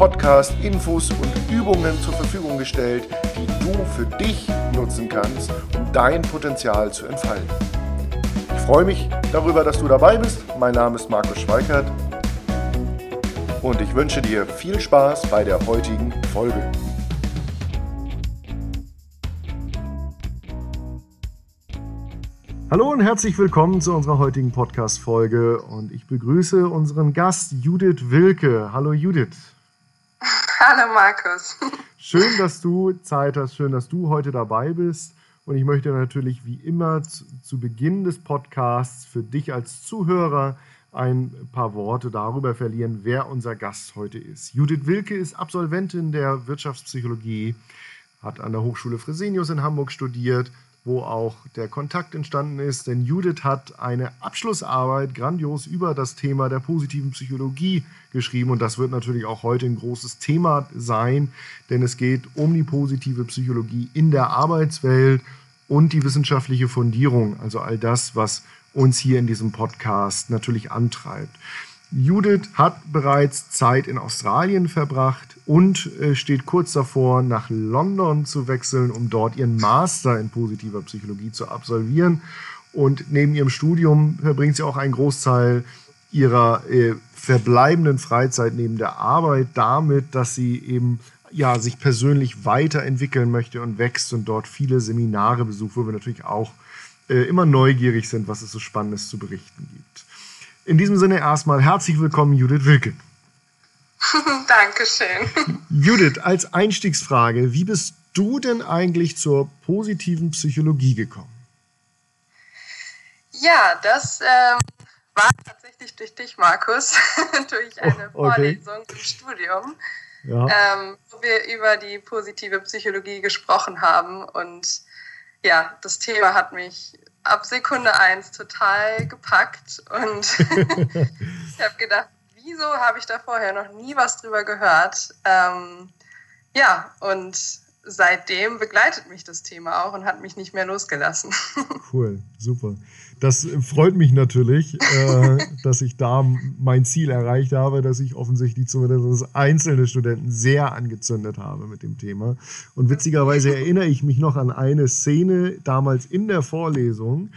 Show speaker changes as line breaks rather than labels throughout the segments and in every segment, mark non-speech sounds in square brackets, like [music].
Podcast Infos und Übungen zur Verfügung gestellt, die du für dich nutzen kannst, um dein Potenzial zu entfalten. Ich freue mich darüber, dass du dabei bist. Mein Name ist Markus Schweikert und ich wünsche dir viel Spaß bei der heutigen Folge. Hallo und herzlich willkommen zu unserer heutigen Podcast-Folge und ich begrüße unseren Gast Judith Wilke. Hallo Judith.
Hallo Markus.
Schön, dass du Zeit hast, schön, dass du heute dabei bist. Und ich möchte natürlich wie immer zu, zu Beginn des Podcasts für dich als Zuhörer ein paar Worte darüber verlieren, wer unser Gast heute ist. Judith Wilke ist Absolventin der Wirtschaftspsychologie, hat an der Hochschule Fresenius in Hamburg studiert, wo auch der Kontakt entstanden ist. Denn Judith hat eine Abschlussarbeit grandios über das Thema der positiven Psychologie geschrieben. Und das wird natürlich auch heute ein großes Thema sein, denn es geht um die positive Psychologie in der Arbeitswelt und die wissenschaftliche Fundierung. Also all das, was uns hier in diesem Podcast natürlich antreibt. Judith hat bereits Zeit in Australien verbracht und äh, steht kurz davor, nach London zu wechseln, um dort ihren Master in positiver Psychologie zu absolvieren. Und neben ihrem Studium verbringt sie auch einen Großteil ihrer äh, verbleibenden Freizeit neben der Arbeit damit, dass sie eben ja, sich persönlich weiterentwickeln möchte und wächst und dort viele Seminare besucht, wo wir natürlich auch äh, immer neugierig sind, was es so Spannendes zu berichten gibt. In diesem Sinne erstmal herzlich willkommen, Judith Wilke. [laughs]
Dankeschön.
Judith, als Einstiegsfrage, wie bist du denn eigentlich zur positiven Psychologie gekommen?
Ja, das ähm, war tatsächlich durch dich, Markus, [laughs] durch eine oh, okay. Vorlesung im Studium, ja. ähm, wo wir über die positive Psychologie gesprochen haben. Und ja, das Thema hat mich ab Sekunde eins total gepackt und [laughs] ich habe gedacht, wieso habe ich da vorher noch nie was drüber gehört? Ähm, ja, und seitdem begleitet mich das Thema auch und hat mich nicht mehr losgelassen. [laughs]
Cool, super. Das freut mich natürlich, äh, [laughs] dass ich da mein Ziel erreicht habe, dass ich offensichtlich zumindest einzelne Studenten sehr angezündet habe mit dem Thema. Und witzigerweise erinnere ich mich noch an eine Szene damals in der Vorlesung.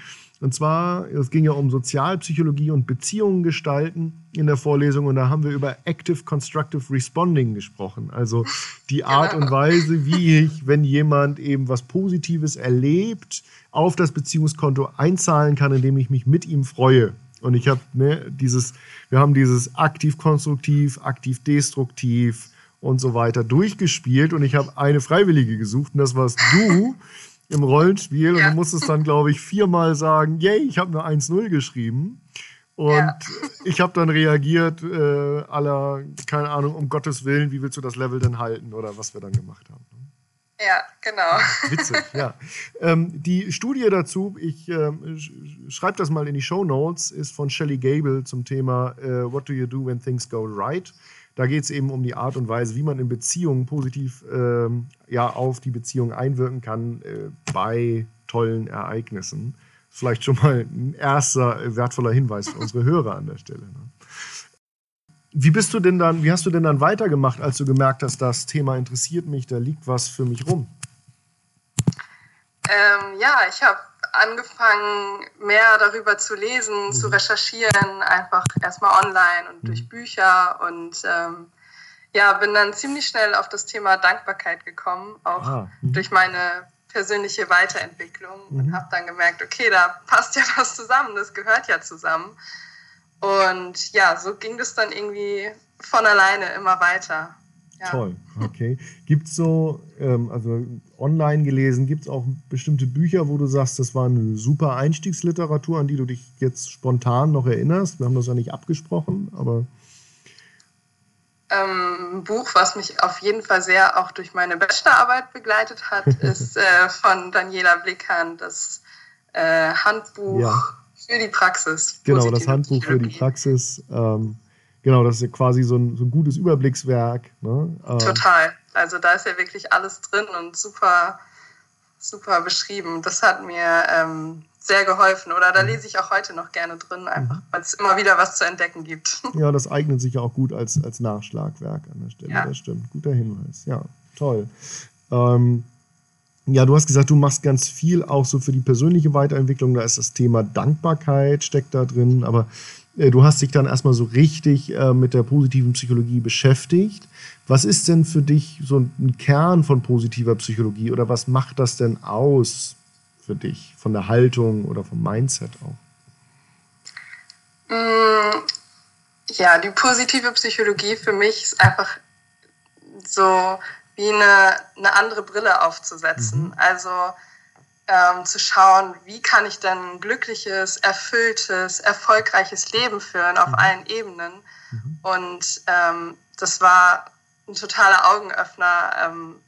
Und zwar, es ging ja um Sozialpsychologie und Beziehungen gestalten in der Vorlesung. Und da haben wir über Active Constructive Responding gesprochen. Also die Art genau. und Weise, wie ich, wenn jemand eben was Positives erlebt, auf das Beziehungskonto einzahlen kann, indem ich mich mit ihm freue. Und ich habe ne, dieses, wir haben dieses aktiv-konstruktiv, aktiv-destruktiv und so weiter durchgespielt und ich habe eine Freiwillige gesucht und das warst du im Rollenspiel ja. und du musstest dann, glaube ich, viermal sagen, yay, ich habe eine 1-0 geschrieben. Und ja. ich habe dann reagiert, äh, aller, keine Ahnung, um Gottes Willen, wie willst du das Level denn halten oder was wir dann gemacht haben.
Ja, genau.
Witzig, ja. Ähm, die Studie dazu, ich ähm, schreibe das mal in die Show Notes, ist von Shelley Gable zum Thema äh, What do you do when things go right? Da geht es eben um die Art und Weise, wie man in Beziehungen positiv ähm, ja, auf die Beziehung einwirken kann äh, bei tollen Ereignissen. Vielleicht schon mal ein erster wertvoller Hinweis für unsere Hörer an der Stelle. Ne? Wie bist du denn dann, wie hast du denn dann weitergemacht, als du gemerkt hast, das Thema interessiert mich, da liegt was für mich rum?
Ähm, ja, ich habe angefangen, mehr darüber zu lesen, mhm. zu recherchieren, einfach erstmal online und mhm. durch Bücher und ähm, ja, bin dann ziemlich schnell auf das Thema Dankbarkeit gekommen, auch ah, mhm. durch meine persönliche Weiterentwicklung und mhm. habe dann gemerkt, okay, da passt [laughs] ja was zusammen, das gehört ja zusammen. Und ja, so ging das dann irgendwie von alleine immer weiter.
Ja. Toll, okay. Gibt es so, ähm, also online gelesen, gibt es auch bestimmte Bücher, wo du sagst, das war eine super Einstiegsliteratur, an die du dich jetzt spontan noch erinnerst? Wir haben das ja nicht abgesprochen, aber.
Ähm, ein Buch, was mich auf jeden Fall sehr auch durch meine Bachelorarbeit begleitet hat, [laughs] ist äh, von Daniela Blickhahn, das äh, Handbuch ja. für die Praxis.
Genau, das Handbuch Psychologie. für die Praxis. Ähm, genau, das ist ja quasi so ein, so ein gutes Überblickswerk. Ne?
Ähm, Total. Also da ist ja wirklich alles drin und super, super beschrieben. Das hat mir ähm, sehr geholfen. Oder da mhm. lese ich auch heute noch gerne drin, einfach mhm. weil es immer wieder was zu entdecken gibt. [laughs]
Ja, das eignet sich ja auch gut als, als Nachschlagwerk an der Stelle. Ja. Das stimmt. Guter Hinweis. Ja, toll. Ähm, ja, du hast gesagt, du machst ganz viel auch so für die persönliche Weiterentwicklung. Da ist das Thema Dankbarkeit steckt da drin. Aber äh, du hast dich dann erstmal so richtig äh, mit der positiven Psychologie beschäftigt. Was ist denn für dich so ein Kern von positiver Psychologie oder was macht das denn aus? für dich, von der Haltung oder vom Mindset auch?
Mm, ja, die positive Psychologie für mich ist einfach so wie eine, eine andere Brille aufzusetzen. Mhm. Also ähm, zu schauen, wie kann ich denn ein glückliches, erfülltes, erfolgreiches Leben führen auf mhm. allen Ebenen. Mhm. Und ähm, das war ein totaler Augenöffner, ähm,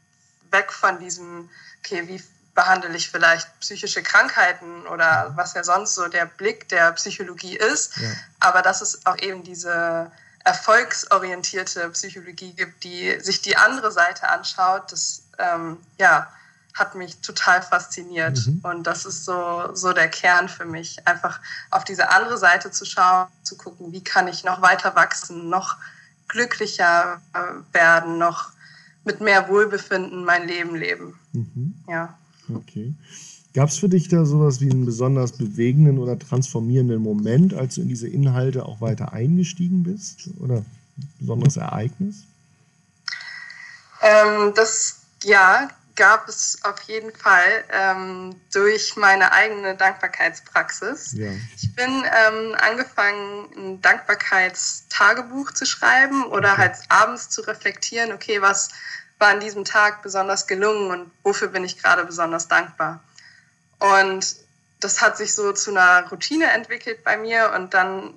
weg von diesem, okay, wie behandle ich vielleicht psychische Krankheiten oder was ja sonst so der Blick der Psychologie ist. Ja. Aber dass es auch eben diese erfolgsorientierte Psychologie gibt, die sich die andere Seite anschaut, das ähm, ja, hat mich total fasziniert. Mhm. Und das ist so, so der Kern für mich, einfach auf diese andere Seite zu schauen, zu gucken, wie kann ich noch weiter wachsen, noch glücklicher äh, werden, noch mit mehr Wohlbefinden mein Leben leben. Mhm. Ja.
Okay. Gab es für dich da sowas wie einen besonders bewegenden oder transformierenden Moment, als du in diese Inhalte auch weiter eingestiegen bist? Oder ein besonderes Ereignis?
Ähm, das, ja, gab es auf jeden Fall ähm, durch meine eigene Dankbarkeitspraxis. Ja. Ich bin ähm, angefangen, ein Dankbarkeitstagebuch zu schreiben oder okay. halt abends zu reflektieren, okay, was war an diesem Tag besonders gelungen und wofür bin ich gerade besonders dankbar. Und das hat sich so zu einer Routine entwickelt bei mir. Und dann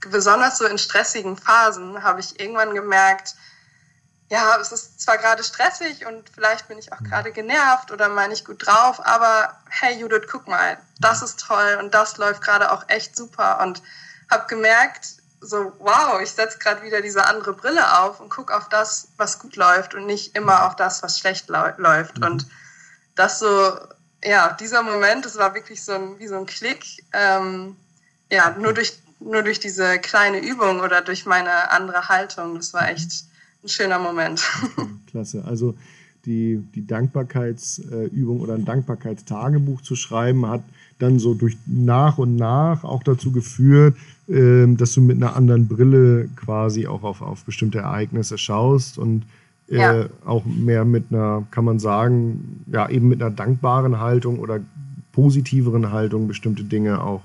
besonders so in stressigen Phasen habe ich irgendwann gemerkt, ja, es ist zwar gerade stressig und vielleicht bin ich auch gerade genervt oder meine ich gut drauf, aber hey Judith, guck mal, das ist toll und das läuft gerade auch echt super. Und habe gemerkt, so, wow, ich setze gerade wieder diese andere Brille auf und gucke auf das, was gut läuft und nicht immer auf das, was schlecht läuft. Mhm. Und das so, ja, dieser Moment, das war wirklich so ein, wie so ein Klick. Ähm, ja, nur durch, nur durch diese kleine Übung oder durch meine andere Haltung. Das war echt ein schöner Moment. [laughs]
Klasse. Also die, die Dankbarkeitsübung oder ein Dankbarkeitstagebuch zu schreiben, hat dann so durch nach und nach auch dazu geführt, ähm, dass du mit einer anderen Brille quasi auch auf, auf bestimmte Ereignisse schaust und äh, ja. auch mehr mit einer, kann man sagen, ja, eben mit einer dankbaren Haltung oder positiveren Haltung bestimmte Dinge auch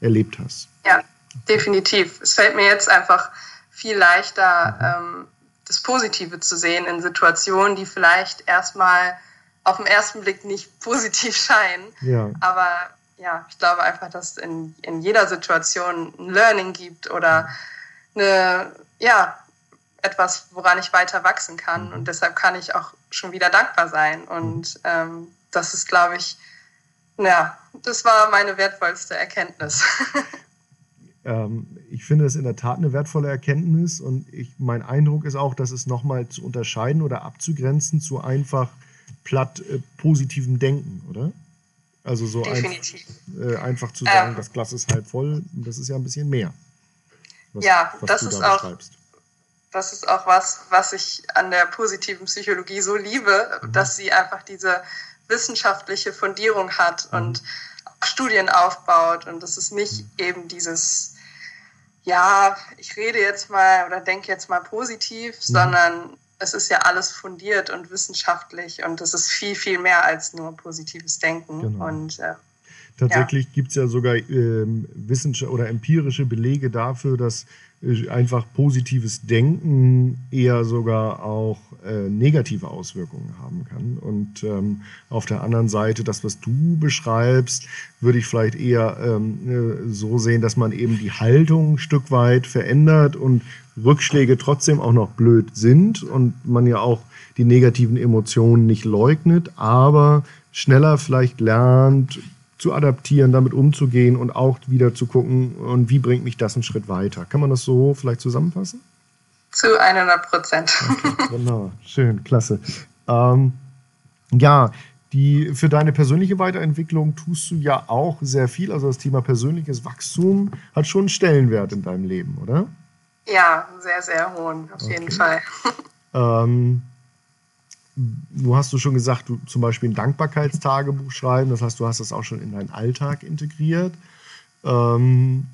erlebt hast.
Ja, definitiv. Es fällt mir jetzt einfach viel leichter, ähm, das Positive zu sehen in Situationen, die vielleicht erstmal auf den ersten Blick nicht [laughs] positiv scheinen. Ja. Aber ja, ich glaube einfach, dass es in, in jeder Situation ein Learning gibt oder eine, ja, etwas, woran ich weiter wachsen kann. Mhm. Und deshalb kann ich auch schon wieder dankbar sein. Und ähm, das ist, glaube ich, ja, das war meine wertvollste Erkenntnis. [laughs]
ähm, ich finde es in der Tat eine wertvolle Erkenntnis und ich, mein Eindruck ist auch, dass es nochmal zu unterscheiden oder abzugrenzen zu einfach platt äh, positivem Denken, oder? Also so. Ein, äh, einfach zu sagen, ähm, das Glas ist halb voll, das ist ja ein bisschen mehr.
Was, ja, was das ist da auch. Das ist auch was, was ich an der positiven Psychologie so liebe, mhm. dass sie einfach diese wissenschaftliche Fundierung hat mhm. und Studien aufbaut und das ist nicht mhm. eben dieses, ja, ich rede jetzt mal oder denke jetzt mal positiv, mhm. sondern es ist ja alles fundiert und wissenschaftlich und es ist viel, viel mehr als nur positives Denken. Genau. Und, äh,
Tatsächlich ja. gibt es ja sogar ähm, wissenschaftliche oder empirische Belege dafür, dass äh, einfach positives Denken eher sogar auch äh, negative Auswirkungen haben kann. Und ähm, auf der anderen Seite, das, was du beschreibst, würde ich vielleicht eher ähm, äh, so sehen, dass man eben die Haltung ein Stück weit verändert und Rückschläge trotzdem auch noch blöd sind und man ja auch die negativen Emotionen nicht leugnet, aber schneller vielleicht lernt, zu adaptieren, damit umzugehen und auch wieder zu gucken, und wie bringt mich das einen Schritt weiter. Kann man das so vielleicht zusammenfassen?
Zu 100 Prozent.
Okay, wunderbar, schön, klasse. Ähm, ja, die, für deine persönliche Weiterentwicklung tust du ja auch sehr viel. Also das Thema persönliches Wachstum hat schon einen Stellenwert in deinem Leben, oder?
Ja, sehr, sehr hohen, auf okay. jeden Fall. Ähm,
du hast du schon gesagt, du zum Beispiel ein Dankbarkeitstagebuch schreiben, das heißt, du hast das auch schon in deinen Alltag integriert. Ähm,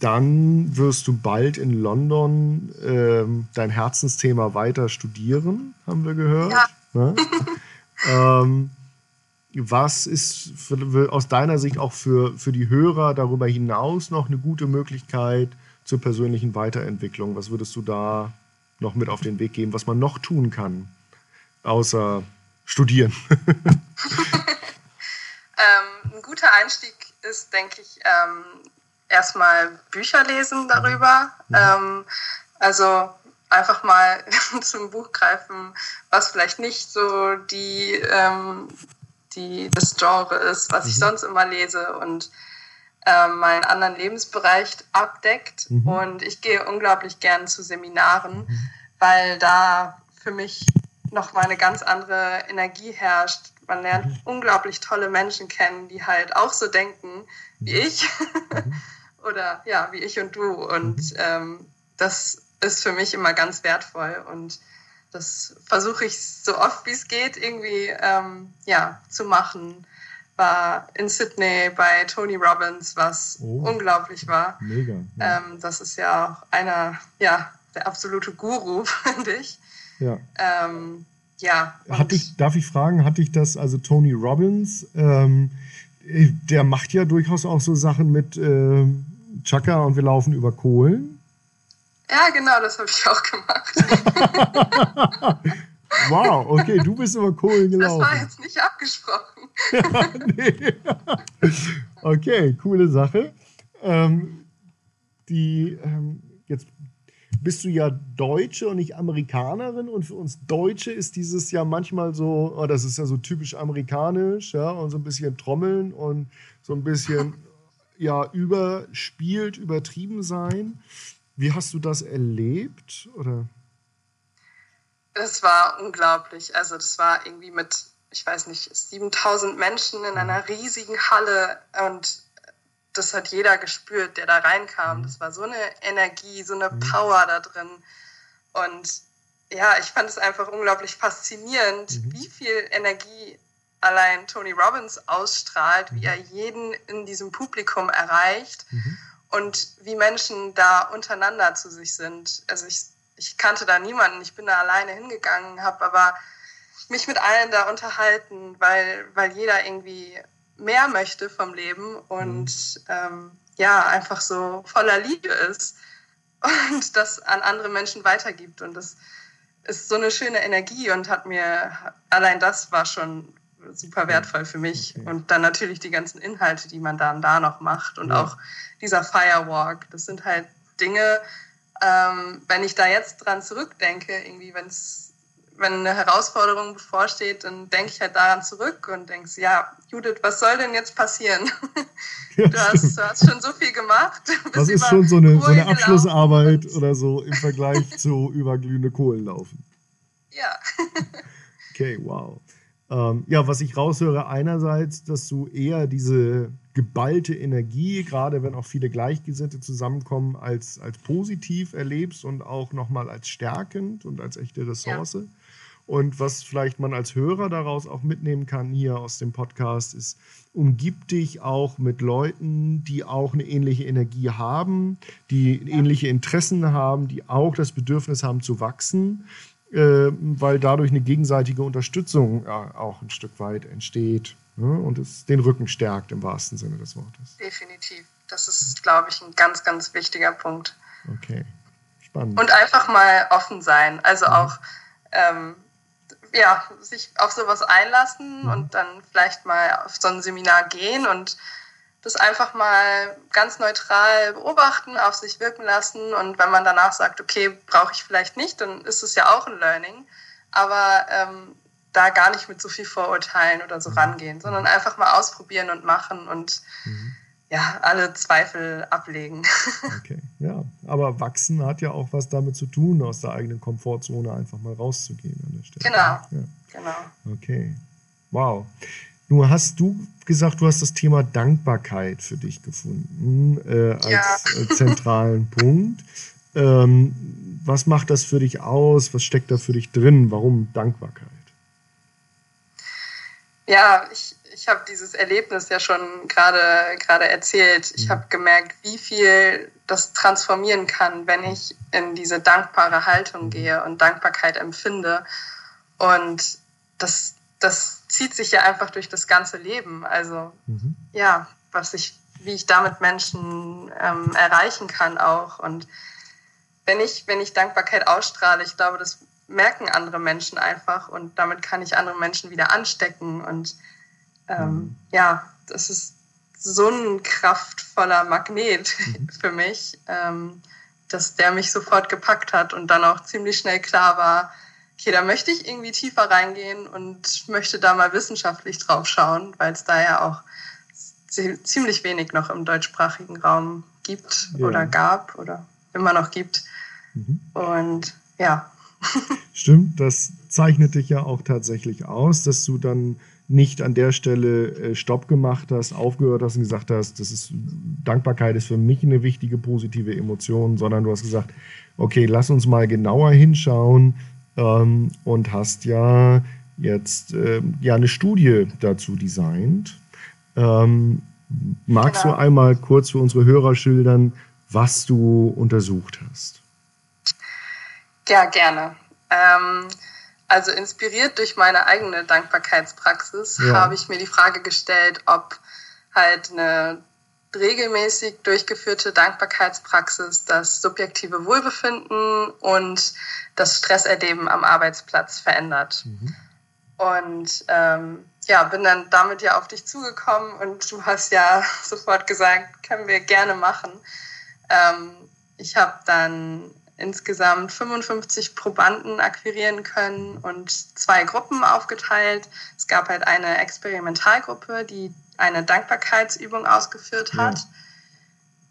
dann wirst du bald in London ähm, dein Herzensthema weiter studieren, haben wir gehört. Ja. Ne? [laughs] ähm, was ist für, aus deiner Sicht auch für, für die Hörer darüber hinaus noch eine gute Möglichkeit zur persönlichen Weiterentwicklung? Was würdest du da noch mit auf den Weg geben, was man noch tun kann? Außer studieren? [laughs] ähm,
ein guter Einstieg ist, denke ich, ähm, erstmal Bücher lesen darüber. Mhm. Ähm, also einfach mal [laughs] zum Buch greifen, was vielleicht nicht so die, ähm, die das Genre ist, was mhm. ich sonst immer lese und ähm, mal einen anderen Lebensbereich abdeckt. Mhm. Und ich gehe unglaublich gern zu Seminaren, mhm. weil da für mich nochmal eine ganz andere Energie herrscht. Man lernt mhm. unglaublich tolle Menschen kennen, die halt auch so denken wie mhm. ich. [laughs] Oder ja, wie ich und du. Und mhm. ähm, das ist für mich immer ganz wertvoll. Und das versuche ich so oft wie es geht irgendwie ähm, ja, zu machen. War in Sydney bei Tony Robbins, was oh. unglaublich war. Mega. Ja. Ähm, das ist ja auch einer, ja, der absolute Guru, [laughs] finde ich. Ja. Ähm, ja.
Hat dich, darf ich fragen, hatte ich das, also Tony Robbins, ähm, der macht ja durchaus auch so Sachen mit äh, Chaka und wir laufen über Kohlen.
Ja, genau, das habe ich auch gemacht. [laughs]
wow, okay, du bist über Kohlen gelaufen. Das
war jetzt nicht abgesprochen. [laughs]
nee. Okay, coole Sache. Ähm, die, ähm, bist du ja Deutsche und nicht Amerikanerin. Und für uns Deutsche ist dieses ja manchmal so, oh, das ist ja so typisch amerikanisch, ja, und so ein bisschen Trommeln und so ein bisschen [laughs] ja, überspielt, übertrieben sein. Wie hast du das erlebt? Oder?
Es war unglaublich. Also, das war irgendwie mit, ich weiß nicht, 7000 Menschen in einer riesigen Halle und das hat jeder gespürt, der da reinkam. Mhm. Das war so eine Energie, so eine mhm. Power da drin. Und ja, ich fand es einfach unglaublich faszinierend, mhm. wie viel Energie allein Tony Robbins ausstrahlt, wie er jeden in diesem Publikum erreicht mhm. und wie Menschen da untereinander zu sich sind. Also ich, ich kannte da niemanden, ich bin da alleine hingegangen, habe aber mich mit allen da unterhalten, weil, weil jeder irgendwie mehr möchte vom Leben und ähm, ja, einfach so voller Liebe ist [laughs] und das an andere Menschen weitergibt. Und das ist so eine schöne Energie und hat mir, allein das war schon super wertvoll für mich. Okay. Und dann natürlich die ganzen Inhalte, die man dann da noch macht und ja. auch dieser Firewalk. Das sind halt Dinge, ähm, wenn ich da jetzt dran zurückdenke, irgendwie, wenn es wenn eine Herausforderung bevorsteht, dann denke ich halt daran zurück und denke, ja, Judith, was soll denn jetzt Kohlen laufen? [laughs] du, hast, du hast schon so viel gemacht. [laughs]
Das ist schon so eine, so eine Abschlussarbeit oder so im [laughs] Vergleich zu überglühende Kohlen laufen.
Ja.
okay, wow. Ähm, ja, was ich raushöre, einerseits, dass du eher diese geballte Energie, gerade wenn auch viele Gleichgesinnte zusammenkommen, als, als positiv erlebst und auch nochmal als stärkend und als echte Ressource. Ja. Und was vielleicht man als Hörer daraus auch mitnehmen kann hier aus dem Podcast, ist, umgib dich auch mit Leuten, die auch eine ähnliche Energie haben, die ähnliche Interessen haben, die auch das Bedürfnis haben zu wachsen. äh, weil dadurch eine gegenseitige Unterstützung auch ein Stück weit entsteht ne? und es den Rücken stärkt im wahrsten Sinne des Wortes.
Definitiv. Das ist, glaube ich, ein ganz, ganz wichtiger Punkt.
Okay, spannend.
Und einfach mal offen sein. Also mhm. auch ähm, ja, sich auf sowas einlassen mhm. und dann vielleicht mal auf so ein Seminar gehen und das einfach mal ganz neutral beobachten, auf sich wirken lassen. Und wenn man danach sagt, okay, brauche ich vielleicht nicht, dann ist es ja auch ein Learning. Aber ähm, da gar nicht mit so viel Vorurteilen oder so mhm. rangehen, sondern einfach mal ausprobieren und machen und mhm. Ja, alle Zweifel ablegen. [laughs]
Okay, ja. Aber wachsen hat ja auch was damit zu tun, aus der eigenen Komfortzone einfach mal rauszugehen an der Stelle.
Genau. Ja. Genau.
Okay. Wow. Nur hast du gesagt, du hast das Thema Dankbarkeit für dich gefunden äh, als ja. Äh, zentralen [laughs] Punkt. Ähm, was macht das für dich aus? Was steckt da für dich drin? Warum Dankbarkeit?
Ja, ich, ich habe dieses Erlebnis ja schon gerade gerade erzählt. Ich mhm. habe gemerkt, wie viel das transformieren kann, wenn ich in diese dankbare Haltung mhm. gehe und Dankbarkeit empfinde. Und das, das zieht sich ja einfach durch das ganze Leben. Also mhm. ja, was ich, wie ich damit Menschen ähm, erreichen kann auch. Und wenn ich, wenn ich Dankbarkeit ausstrahle, ich glaube, das merken andere Menschen einfach und damit kann ich andere Menschen wieder anstecken. Und ähm, mhm. ja, das ist so ein kraftvoller Magnet mhm. [laughs] für mich, ähm, dass der mich sofort gepackt hat und dann auch ziemlich schnell klar war, okay, da möchte ich irgendwie tiefer reingehen und möchte da mal wissenschaftlich drauf schauen, weil es da ja auch ziemlich wenig noch im deutschsprachigen Raum gibt ja. oder gab oder immer noch gibt. Mhm. Und ja. [laughs]
Stimmt, das zeichnet dich ja auch tatsächlich aus, dass du dann nicht an der Stelle äh, Stopp gemacht hast, aufgehört hast und gesagt hast, das ist Dankbarkeit ist für mich eine wichtige positive Emotion, sondern du hast gesagt, okay, lass uns mal genauer hinschauen ähm, und hast ja jetzt äh, ja eine Studie dazu designt. Ähm, magst genau. du einmal kurz für unsere Hörer schildern, was du untersucht hast?
Ja, gerne. Ähm, also inspiriert durch meine eigene Dankbarkeitspraxis ja. habe ich mir die Frage gestellt, ob halt eine regelmäßig durchgeführte Dankbarkeitspraxis das subjektive Wohlbefinden und das Stresserleben am Arbeitsplatz verändert. Mhm. Und ähm, ja, bin dann damit ja auf dich zugekommen und du hast ja [laughs] sofort gesagt, können wir gerne machen. Ähm, ich habe dann insgesamt 55 Probanden akquirieren können und zwei Gruppen aufgeteilt. Es gab halt eine Experimentalgruppe, die eine Dankbarkeitsübung ausgeführt hat.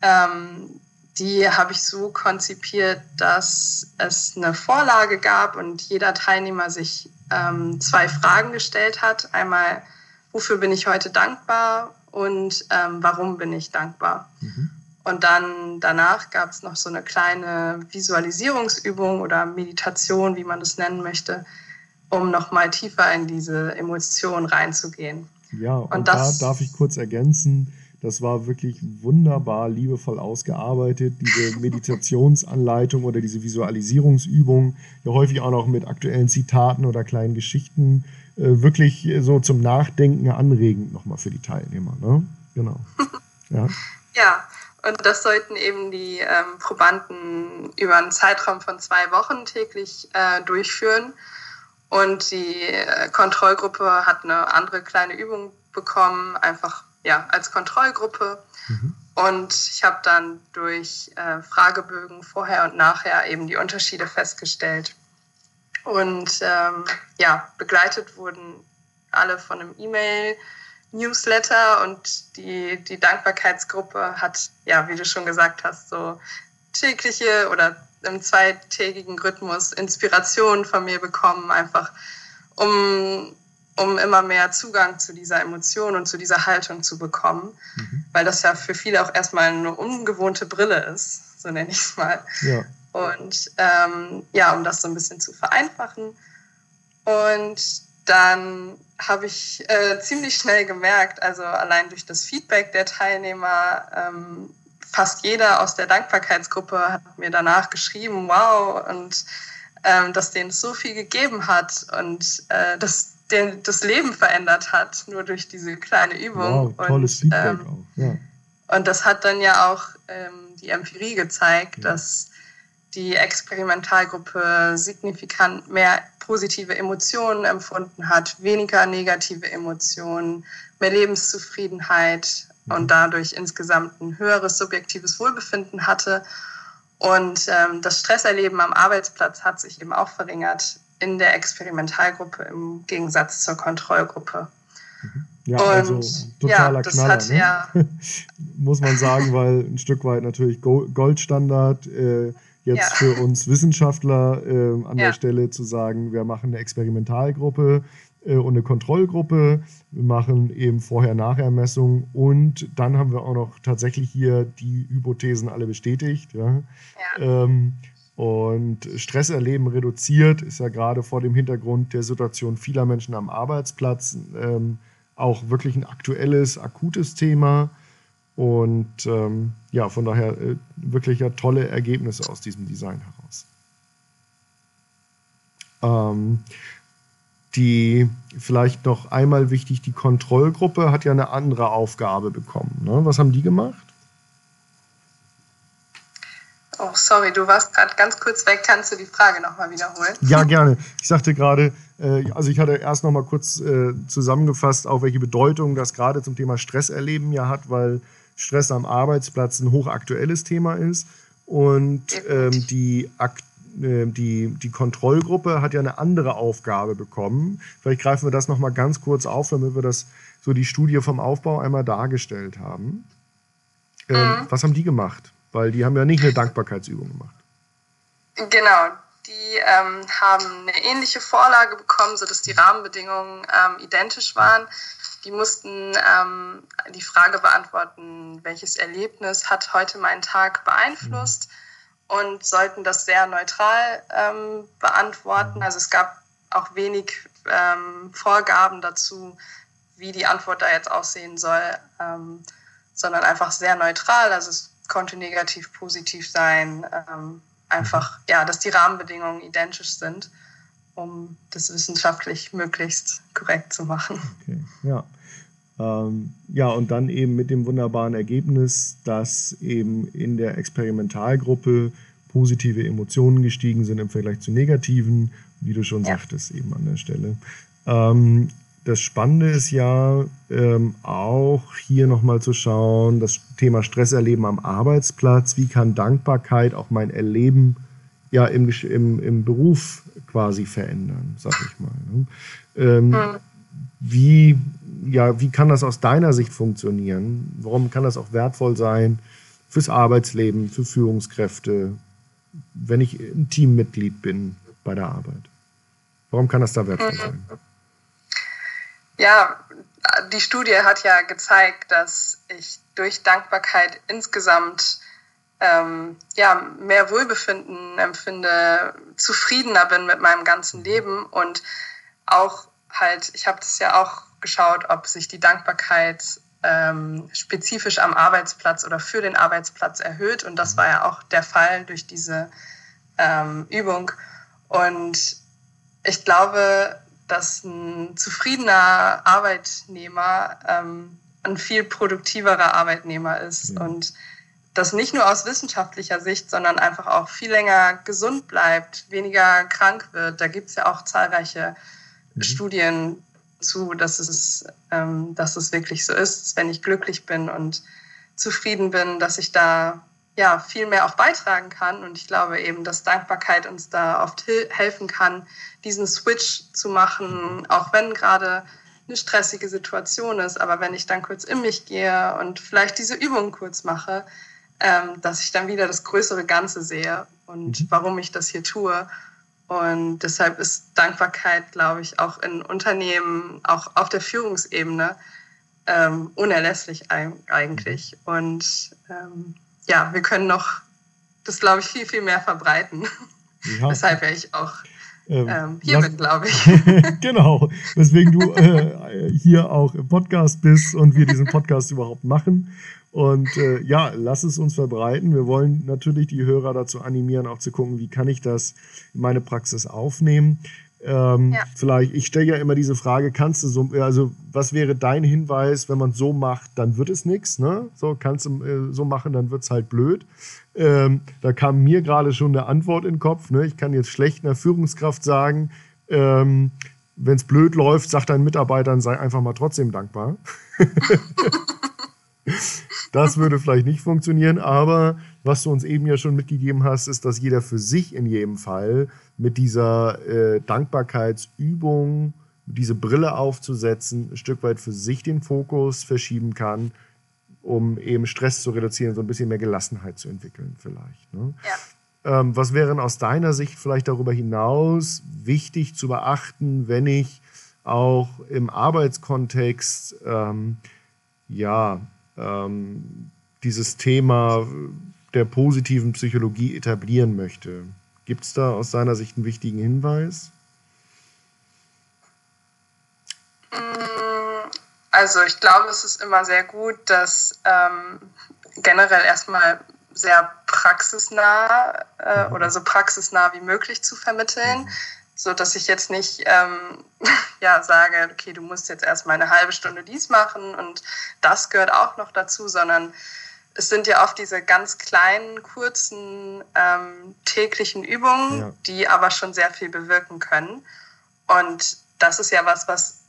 Ja. Ähm, die habe ich so konzipiert, dass es eine Vorlage gab und jeder Teilnehmer sich ähm, zwei Fragen gestellt hat. Einmal, wofür bin ich heute dankbar und ähm, warum bin ich dankbar? Mhm. Und dann danach gab es noch so eine kleine Visualisierungsübung oder Meditation, wie man das nennen möchte, um nochmal tiefer in diese Emotionen reinzugehen.
Ja, und, und da darf ich kurz ergänzen, das war wirklich wunderbar, liebevoll ausgearbeitet. Diese [laughs] Meditationsanleitung oder diese Visualisierungsübung, ja häufig auch noch mit aktuellen Zitaten oder kleinen Geschichten, äh, wirklich so zum Nachdenken anregend nochmal für die Teilnehmer. Ne? Genau. [laughs]
Ja. ja, und das sollten eben die ähm, Probanden über einen Zeitraum von zwei Wochen täglich äh, durchführen. Und die äh, Kontrollgruppe hat eine andere kleine Übung bekommen, einfach ja, als Kontrollgruppe. Mhm. Und ich habe dann durch äh, Fragebögen vorher und nachher eben die Unterschiede festgestellt. Und ähm, ja, begleitet wurden alle von einem E-Mail Newsletter und die, die Dankbarkeitsgruppe hat, ja, wie du schon gesagt hast, so tägliche oder im zweitägigen Rhythmus Inspiration von mir bekommen, einfach um, um immer mehr Zugang zu dieser Emotion und zu dieser Haltung zu bekommen, mhm. weil das ja für viele auch erstmal eine ungewohnte Brille ist, so nenne ich es mal. Ja. Und ähm, ja, um das so ein bisschen zu vereinfachen. Und dann habe ich äh, ziemlich schnell gemerkt, also allein durch das Feedback der Teilnehmer, ähm, fast jeder aus der Dankbarkeitsgruppe hat mir danach geschrieben, wow, und ähm, dass denen so viel gegeben hat und äh, dass den, das Leben verändert hat, nur durch diese kleine Übung.
Wow, tolles und, Feedback ähm, auch. Ja.
Und das hat dann ja auch ähm, die Empirie gezeigt, ja. dass die Experimentalgruppe signifikant mehr positive Emotionen empfunden hat, weniger negative Emotionen, mehr Lebenszufriedenheit mhm. und dadurch insgesamt ein höheres subjektives Wohlbefinden hatte. Und ähm, das Stresserleben am Arbeitsplatz hat sich eben auch verringert in der Experimentalgruppe im Gegensatz zur Kontrollgruppe.
Mhm. Ja, also und, also totaler ja, Knaller, hat, ne? ja. [laughs] muss man sagen, weil ein Stück weit natürlich Goldstandard äh, jetzt ja. für uns Wissenschaftler äh, an der Stelle zu sagen, wir machen eine Experimentalgruppe äh, und eine Kontrollgruppe, wir machen eben Vorher-Nachher-Messungen und dann haben wir auch noch tatsächlich hier die Hypothesen alle bestätigt. Ja? Ähm, und Stresserleben reduziert ist ja gerade vor dem Hintergrund der Situation vieler Menschen am Arbeitsplatz ähm, auch wirklich ein aktuelles, akutes Thema. Und ähm, ja, von daher äh, wirklich ja tolle Ergebnisse aus diesem Design heraus. Ähm, die vielleicht noch einmal wichtig, die Kontrollgruppe hat ja eine andere Aufgabe bekommen. Ne? Was haben die gemacht?
Oh, sorry, du warst gerade ganz kurz weg. Kannst du die Frage nochmal wiederholen?
Ja, gerne. Ich sagte gerade, äh, also ich hatte erst nochmal kurz äh, zusammengefasst, auch welche Bedeutung das gerade zum Thema Stresserleben ja hat, weil Stress am Arbeitsplatz ein hochaktuelles Thema ist. Und ähm, die, äh, die, die Kontrollgruppe hat ja eine andere Aufgabe bekommen. Vielleicht greifen wir das nochmal ganz kurz auf, damit wir das so die Studie vom Aufbau einmal dargestellt haben. Ähm, mhm. Was haben die gemacht? Weil die haben ja nicht eine Dankbarkeitsübung gemacht.
Genau, die ähm, haben eine ähnliche Vorlage bekommen, sodass die Rahmenbedingungen ähm, identisch waren. Die mussten ähm, die Frage beantworten, welches Erlebnis hat heute meinen Tag beeinflusst mhm. und sollten das sehr neutral ähm, beantworten. Also es gab auch wenig ähm, Vorgaben dazu, wie die Antwort da jetzt aussehen soll, ähm, sondern einfach sehr neutral. Also es konnte negativ, positiv sein. Ähm, einfach, ja, dass die Rahmenbedingungen identisch sind, um das wissenschaftlich möglichst korrekt zu machen.
Okay, ja. Ähm, ja, und dann eben mit dem wunderbaren Ergebnis, dass eben in der Experimentalgruppe positive Emotionen gestiegen sind im Vergleich zu negativen, wie du schon ja. sagtest, eben an der Stelle. Ähm, das Spannende ist ja ähm, auch hier nochmal zu schauen, das Thema Stresserleben am Arbeitsplatz. Wie kann Dankbarkeit auch mein Erleben ja im, im, im Beruf quasi verändern, sag ich mal. Ne? Ähm, hm. wie, ja, wie kann das aus deiner Sicht funktionieren? Warum kann das auch wertvoll sein fürs Arbeitsleben, für Führungskräfte, wenn ich ein Teammitglied bin bei der Arbeit? Warum kann das da wertvoll sein?
Ja, die Studie hat ja gezeigt, dass ich durch Dankbarkeit insgesamt ähm, ja, mehr Wohlbefinden empfinde, zufriedener bin mit meinem ganzen Leben und auch halt, ich habe das ja auch geschaut, ob sich die Dankbarkeit ähm, spezifisch am Arbeitsplatz oder für den Arbeitsplatz erhöht und das war ja auch der Fall durch diese ähm, Übung und ich glaube, dass ein zufriedener Arbeitnehmer ähm, ein viel produktiverer Arbeitnehmer ist ja. und das nicht nur aus wissenschaftlicher Sicht, sondern einfach auch viel länger gesund bleibt, weniger krank wird. Da gibt es ja auch zahlreiche mhm. Studien zu, dass es, ähm, dass es wirklich so ist, wenn ich glücklich bin und zufrieden bin, dass ich da ja, viel mehr auch beitragen kann. Und ich glaube eben, dass Dankbarkeit uns da oft helfen kann, diesen Switch zu machen, auch wenn gerade eine stressige Situation ist. Aber wenn ich dann kurz in mich gehe und vielleicht diese Übung kurz mache, ähm, dass ich dann wieder das größere Ganze sehe und mhm. warum ich das hier tue. Und deshalb ist Dankbarkeit, glaube ich, auch in Unternehmen, auch auf der Führungsebene, ähm, unerlässlich eigentlich. Und ähm, ja, wir können noch das, glaube ich, viel, viel mehr verbreiten. Ja. [laughs] Weshalb ich auch ähm, ähm, hier bin, glaube ich. [laughs]
genau, weswegen du äh, hier auch im Podcast bist und wir diesen Podcast überhaupt machen. Und äh, ja, lass es uns verbreiten. Wir wollen natürlich die Hörer dazu animieren, auch zu gucken, wie kann ich das in meine Praxis aufnehmen. Ähm, ja. Vielleicht, ich stelle ja immer diese Frage, kannst du so, also was wäre dein Hinweis, wenn man so macht, dann wird es nichts, ne? So, kannst du äh, so machen, dann wird es halt blöd. Ähm, da kam mir gerade schon eine Antwort in den Kopf. Ne? Ich kann jetzt schlecht einer Führungskraft sagen, ähm, wenn es blöd läuft, sag deinen Mitarbeitern, sei einfach mal trotzdem dankbar. [laughs] das würde vielleicht nicht funktionieren, aber was du uns eben ja schon mitgegeben hast, ist, dass jeder für sich in jedem Fall mit dieser äh, Dankbarkeitsübung, diese Brille aufzusetzen, ein Stück weit für sich den Fokus verschieben kann, um eben Stress zu reduzieren, so ein bisschen mehr Gelassenheit zu entwickeln vielleicht. Ne? Ja. Ähm, was wäre aus deiner Sicht vielleicht darüber hinaus wichtig zu beachten, wenn ich auch im Arbeitskontext ähm, ja ähm, dieses Thema der positiven Psychologie etablieren möchte. Gibt es da aus seiner Sicht einen wichtigen Hinweis?
Mm, also ich glaube, es ist immer sehr gut, das ähm, generell erstmal sehr praxisnah äh, mhm. oder so praxisnah wie möglich zu vermitteln, mhm. so dass ich jetzt nicht ähm, [laughs] ja sage, okay, du musst jetzt erstmal eine halbe Stunde dies machen und das gehört auch noch dazu, sondern es sind ja oft diese ganz kleinen, kurzen, ähm, täglichen Übungen, ja. die aber schon sehr viel bewirken können. Und das ist ja was, was,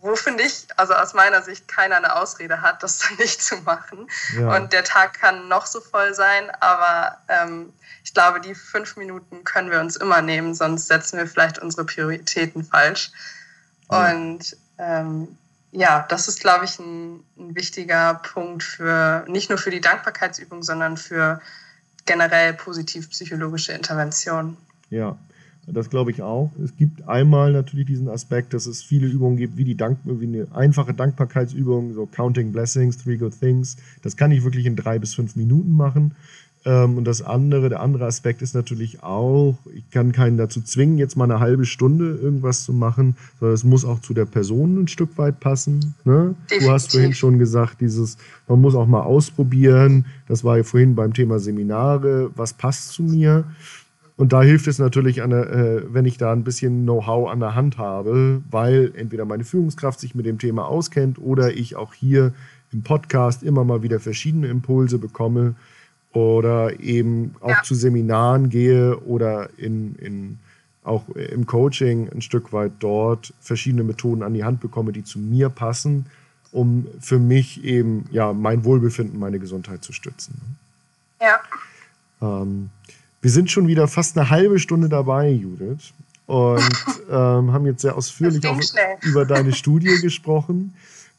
wo finde ich, also aus meiner Sicht, keiner eine Ausrede hat, das dann [laughs] nicht zu machen. Ja. Und der Tag kann noch so voll sein, aber ähm, ich glaube, die fünf Minuten können wir uns immer nehmen, sonst setzen wir vielleicht unsere Prioritäten falsch. Ja. Und ähm, ja, das ist, glaube ich, ein, ein, wichtiger Punkt für nicht nur für die Dankbarkeitsübung, sondern für generell positiv psychologische Intervention.
Ja, das glaube ich auch. Es gibt einmal natürlich diesen Aspekt, dass es viele Übungen gibt, wie die Dank wie eine einfache Dankbarkeitsübung, so Counting Blessings, Three Good Things. Das kann ich wirklich in drei bis fünf Minuten machen. Ähm, und das andere, der andere Aspekt ist natürlich auch, ich kann keinen dazu zwingen, jetzt mal eine halbe Stunde irgendwas zu machen, sondern es muss auch zu der Person ein Stück weit passen. Ne? Du hast vorhin schon gesagt, dieses, man muss auch mal ausprobieren. Das war ja vorhin beim Thema Seminare, was passt zu mir. Und da hilft es natürlich, eine, äh, wenn ich da ein bisschen Know-how an der Hand habe, weil entweder meine Führungskraft sich mit dem Thema auskennt oder ich auch hier im Podcast immer mal wieder verschiedene Impulse bekomme, oder eben auch ja. zu Seminaren gehe oder in, in, auch im Coaching ein Stück weit dort verschiedene Methoden an die Hand bekomme, die zu mir passen, um für mich eben ja mein Wohlbefinden, meine Gesundheit zu stützen.
Ja.
Ähm, wir sind schon wieder fast eine halbe Stunde dabei, Judith, und [laughs] ähm, haben jetzt sehr ausführlich auch über deine Studie gesprochen.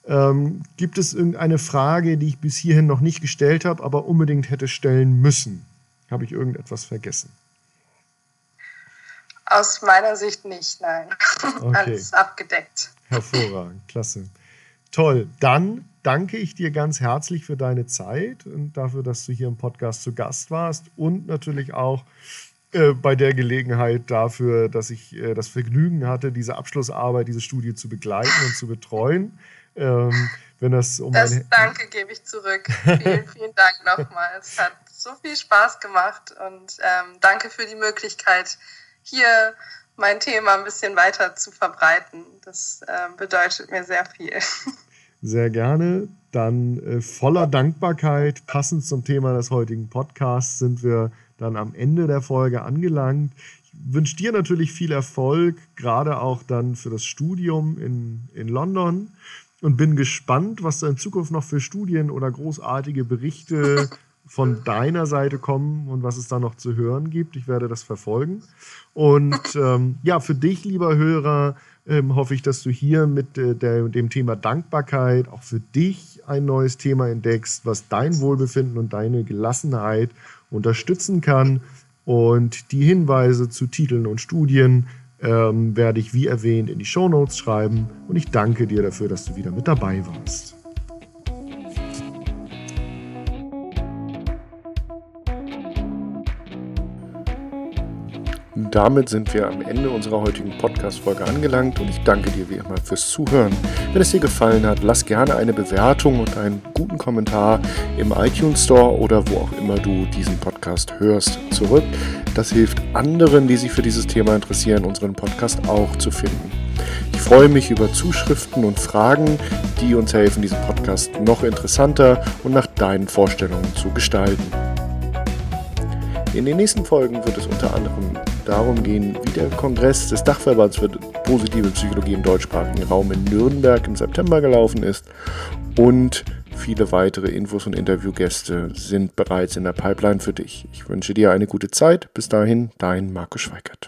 Ähm, gibt es irgendeine Frage, die ich bis hierhin noch nicht gestellt habe, aber unbedingt hätte stellen müssen? Habe ich irgendetwas vergessen?
Aus meiner Sicht nicht, nein. [laughs] Okay. Alles abgedeckt.
Hervorragend, klasse. Toll. Dann danke ich dir ganz herzlich für deine Zeit und dafür, dass du hier im Podcast zu Gast warst und natürlich auch äh, bei der Gelegenheit dafür, dass ich äh, das Vergnügen hatte, diese Abschlussarbeit, diese Studie zu begleiten und zu betreuen. Ähm, wenn das
um das Danke gebe ich zurück. Vielen, [laughs] vielen Dank nochmal. Es hat so viel Spaß gemacht und ähm, danke für die Möglichkeit, hier mein Thema ein bisschen weiter zu verbreiten. Das äh, bedeutet mir sehr viel. [laughs]
Sehr gerne. Dann äh, voller Dankbarkeit, passend zum Thema des heutigen Podcasts, sind wir dann am Ende der Folge angelangt. Ich wünsche dir natürlich viel Erfolg, gerade auch dann für das Studium in, in London und bin gespannt, was da in Zukunft noch für Studien oder großartige Berichte [laughs] von deiner Seite kommen und was es da noch zu hören gibt. Ich werde das verfolgen. Und [laughs] ähm, ja, für dich, lieber Hörer, ähm, hoffe ich, dass du hier mit äh, der, dem Thema Dankbarkeit auch für dich ein neues Thema entdeckst, was dein Wohlbefinden und deine Gelassenheit unterstützen kann. Und die Hinweise zu Titeln und Studien ähm, werde ich wie erwähnt in die Show Notes schreiben. Und ich danke dir dafür, dass du wieder mit dabei warst. Damit sind wir am Ende unserer heutigen Podcast-Folge angelangt und ich danke dir wie immer fürs Zuhören. Wenn es dir gefallen hat, lass gerne eine Bewertung und einen guten Kommentar im iTunes Store oder wo auch immer du diesen Podcast hörst zurück. Das hilft anderen, die sich für dieses Thema interessieren, unseren Podcast auch zu finden. Ich freue mich über Zuschriften und Fragen, die uns helfen, diesen Podcast noch interessanter und nach deinen Vorstellungen zu gestalten. In den nächsten Folgen wird es unter anderem darum gehen, wie der Kongress des Dachverbands für positive Psychologie im deutschsprachigen Raum in Nürnberg im September gelaufen ist und viele weitere Infos und Interviewgäste sind bereits in der Pipeline für dich. Ich wünsche dir eine gute Zeit. Bis dahin, dein Markus Schweikert.